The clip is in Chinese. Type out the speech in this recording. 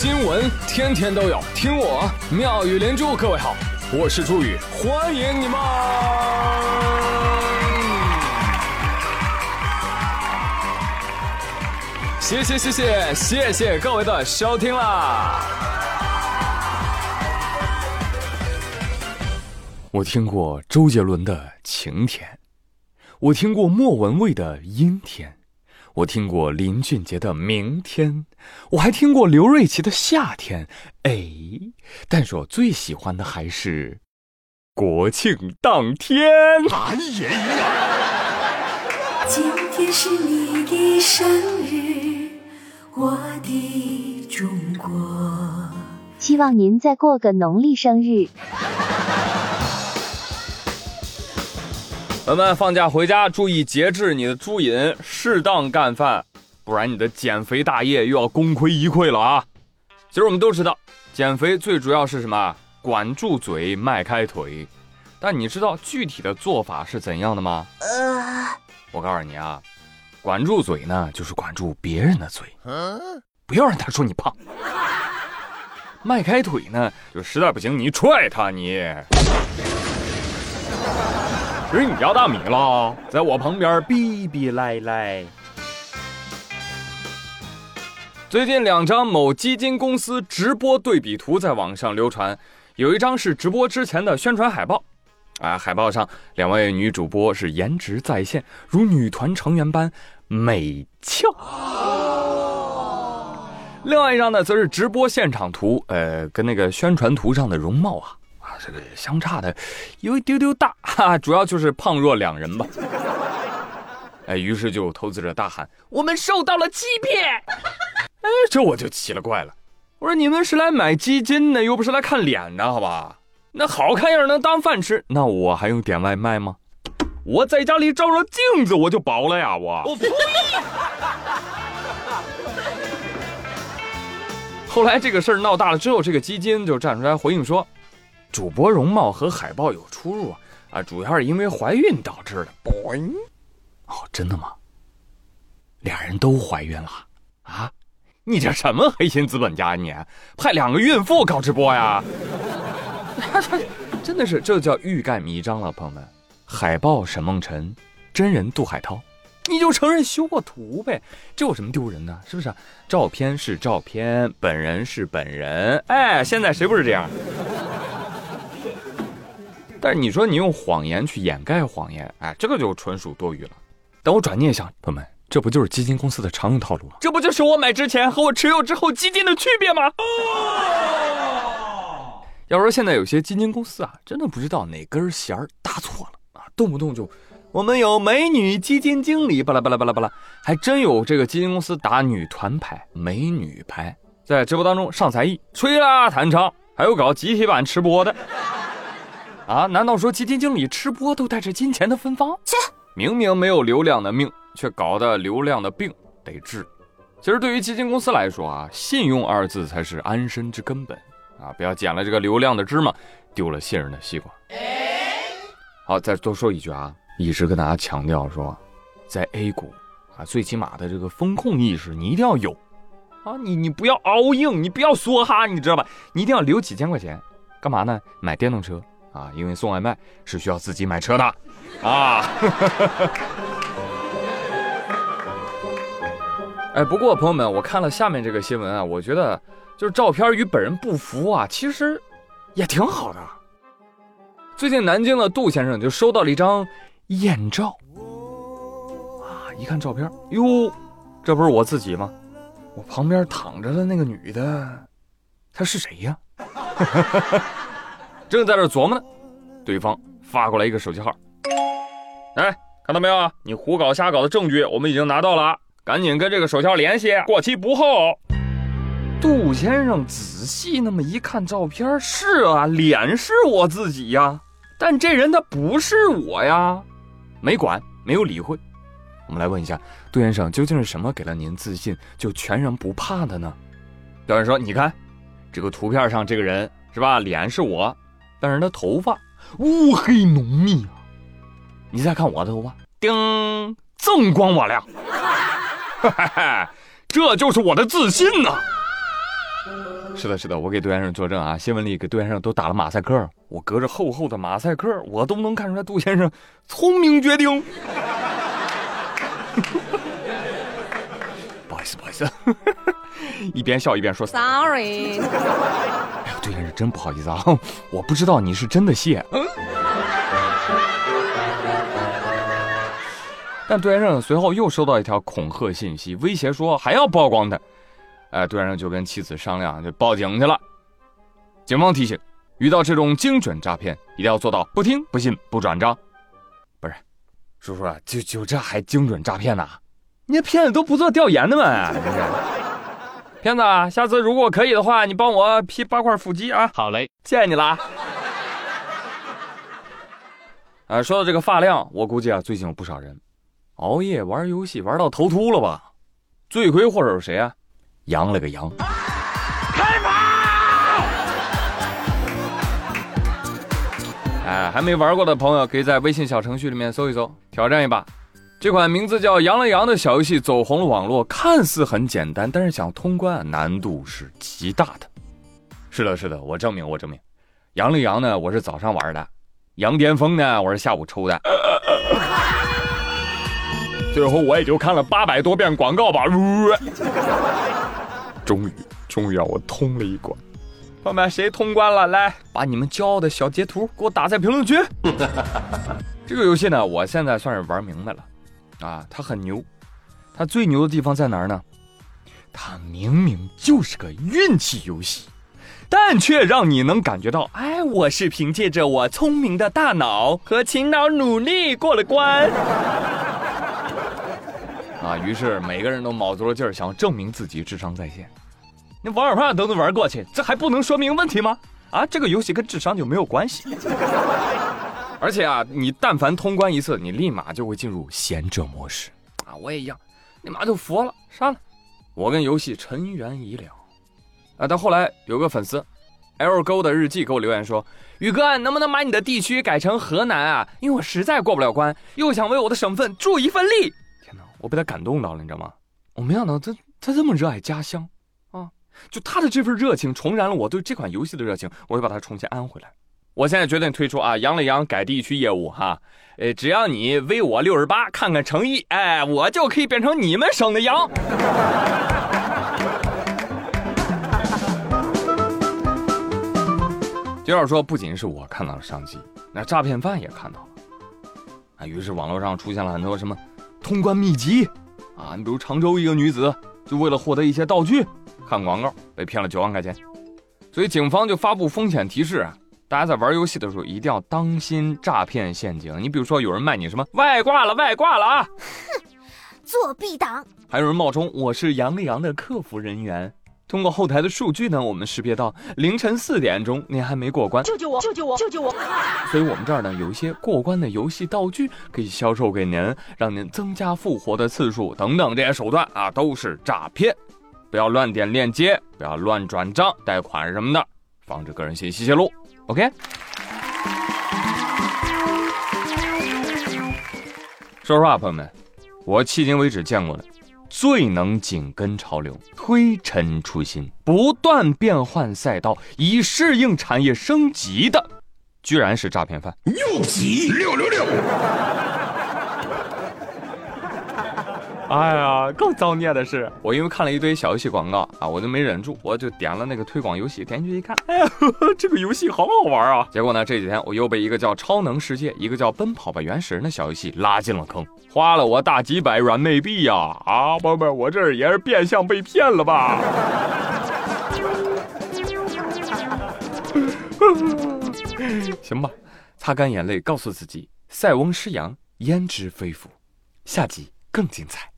新闻天天都有，听我妙语连珠。各位好，我是朱宇，欢迎你们。谢谢谢谢谢谢各位的收听啦！我听过周杰伦的《晴天》，我听过莫文蔚的《阴天》。我听过林俊杰的《明天》，我还听过刘瑞琦的《夏天》。哎，但是我最喜欢的还是国庆当天。哎呀！今天是你的生日，我的中国。希望您再过个农历生日。朋友们，放假回家注意节制你的猪瘾，适当干饭，不然你的减肥大业又要功亏一篑了啊！其实我们都知道，减肥最主要是什么？管住嘴，迈开腿。但你知道具体的做法是怎样的吗？呃，我告诉你啊，管住嘴呢，就是管住别人的嘴，不要让他说你胖。迈开腿呢，就实在不行你踹他你。吃你家大米了，在我旁边逼逼赖赖。最近两张某基金公司直播对比图在网上流传，有一张是直播之前的宣传海报，啊，海报上两位女主播是颜值在线，如女团成员般美俏。另外一张呢，则是直播现场图，呃，跟那个宣传图上的容貌啊。这个相差的有一丢丢大，哈，主要就是胖弱两人吧。哎，于是就有投资者大喊：“我们受到了欺骗！”哎，这我就奇了怪了，我说你们是来买基金的，又不是来看脸的，好吧？那好看样能当饭吃，那我还用点外卖吗？我在家里照照镜子我就饱了呀！我我呸！后来这个事儿闹大了之后，这个基金就站出来回应说。主播容貌和海报有出入啊啊，主要是因为怀孕导致的。哦，真的吗？俩人都怀孕了啊？你这什么黑心资本家？你派两个孕妇搞直播呀？真的是，这叫欲盖弥彰了，朋友们。海报沈梦辰，真人杜海涛，你就承认修过图呗，这有什么丢人的？是不是？照片是照片，本人是本人。哎，现在谁不是这样？但是你说你用谎言去掩盖谎言，哎，这个就纯属多余了。但我转念一想，朋友们，这不就是基金公司的常用套路吗？这不就是我买之前和我持有之后基金的区别吗？哦要说现在有些基金公司啊，真的不知道哪根弦儿搭错了啊，动不动就我们有美女基金经理，巴拉巴拉巴拉巴拉，还真有这个基金公司打女团牌、美女牌，在直播当中上才艺、吹拉弹唱，还有搞集体版吃播的。啊？难道说基金经理吃播都带着金钱的芬芳？切！明明没有流量的命，却搞得流量的病得治。其实对于基金公司来说啊，信用二字才是安身之根本啊！不要捡了这个流量的芝麻，丢了信任的西瓜。好，再多说一句啊，一直跟大家强调说，在 A 股啊，最起码的这个风控意识你一定要有啊！你你不要 all in，你不要梭哈，你知道吧？你一定要留几千块钱，干嘛呢？买电动车。啊，因为送外卖是需要自己买车的，啊。哎，不过朋友们，我看了下面这个新闻啊，我觉得就是照片与本人不符啊，其实也挺好的。最近南京的杜先生就收到了一张艳照，啊，一看照片，哟，这不是我自己吗？我旁边躺着的那个女的，她是谁呀？正在这琢磨呢，对方发过来一个手机号，哎，看到没有？你胡搞瞎搞的证据我们已经拿到了，赶紧跟这个手机号联系，过期不候。杜先生仔细那么一看照片，是啊，脸是我自己呀，但这人他不是我呀，没管，没有理会。我们来问一下杜先生，究竟是什么给了您自信，就全然不怕的呢？杜先生说：“你看，这个图片上这个人是吧？脸是我。”但是他头发乌黑浓密啊！你再看我的头发，叮，锃光瓦亮，这就是我的自信呐！是的，是的，我给杜先生作证啊，新闻里给杜先生都打了马赛克，我隔着厚厚的马赛克，我都能看出来杜先生聪明绝顶。不好意思，不好意思，一边笑一边说 Sorry。杜先生真不好意思啊，我不知道你是真的谢。但杜先生随后又收到一条恐吓信息，威胁说还要曝光他。哎，杜先生就跟妻子商量，就报警去了。警方提醒，遇到这种精准诈骗，一定要做到不听、不信、不转账。不是，叔叔啊，就就这还精准诈骗呢？你这骗子都不做调研的吗？骗子，下次如果可以的话，你帮我 P 八块腹肌啊！好嘞，谢谢你了。啊，说到这个发量，我估计啊，最近有不少人熬夜玩游戏玩到头秃了吧？罪魁祸首是谁啊？羊了个羊！开跑！哎，还没玩过的朋友，可以在微信小程序里面搜一搜，挑战一把。这款名字叫《羊了羊》的小游戏走红了网络，看似很简单，但是想通关难度是极大的。是的，是的，我证明，我证明，《羊了羊》呢，我是早上玩的，《羊巅峰》呢，我是下午抽的。最后我也就看了八百多遍广告吧。终于，终于让我通了一关。朋友们，谁通关了？来，把你们骄傲的小截图给我打在评论区。这个游戏呢，我现在算是玩明白了。啊，他很牛，他最牛的地方在哪儿呢？他明明就是个运气游戏，但却让你能感觉到，哎，我是凭借着我聪明的大脑和勤劳努力过了关。啊，于是每个人都卯足了劲儿，想证明自己智商在线。你玩儿都能玩过去，这还不能说明问题吗？啊，这个游戏跟智商就没有关系。而且啊，你但凡通关一次，你立马就会进入贤者模式啊！我也一样，立马就佛了，删了。我跟游戏尘缘已了啊！但后来有个粉丝，L 勾的日记给我留言说：“宇哥，能不能把你的地区改成河南啊？因为我实在过不了关，又想为我的省份助一份力。”天哪，我被他感动到了，你知道吗？我没想到他他这么热爱家乡啊！就他的这份热情，重燃了我对这款游戏的热情，我会把它重新安回来。我现在决定推出啊，羊了羊改地区业务哈，呃，只要你微我六十八，看看诚意，哎，我就可以变成你们省的羊。就要说，不仅是我看到了商机，那诈骗犯也看到了，啊，于是网络上出现了很多什么通关秘籍啊，你比如常州一个女子就为了获得一些道具，看广告被骗了九万块钱，所以警方就发布风险提示啊。大家在玩游戏的时候一定要当心诈骗陷阱。你比如说，有人卖你什么外挂了，外挂了啊！哼，作弊党。还有人冒充我是杨丽阳的客服人员，通过后台的数据呢，我们识别到凌晨四点钟您还没过关，救救我！救救我！救救我！所以我们这儿呢有一些过关的游戏道具可以销售给您，让您增加复活的次数等等这些手段啊，都是诈骗。不要乱点链接，不要乱转账、贷款什么的，防止个人信息泄露。OK，说实话，朋友们，我迄今为止见过的最能紧跟潮流、推陈出新、不断变换赛道以适应产业升级的，居然是诈骗犯。又急六六六。哎呀，更造孽的是，我因为看了一堆小游戏广告啊，我就没忍住，我就点了那个推广游戏，点进去一看，哎呀，呵呵这个游戏好好玩啊！结果呢，这几天我又被一个叫《超能世界》，一个叫《奔跑吧原始人》的小游戏拉进了坑，花了我大几百软妹币呀！啊，宝贝，我这也是变相被骗了吧？行吧，擦干眼泪，告诉自己，塞翁失羊，焉知非福。下集更精彩。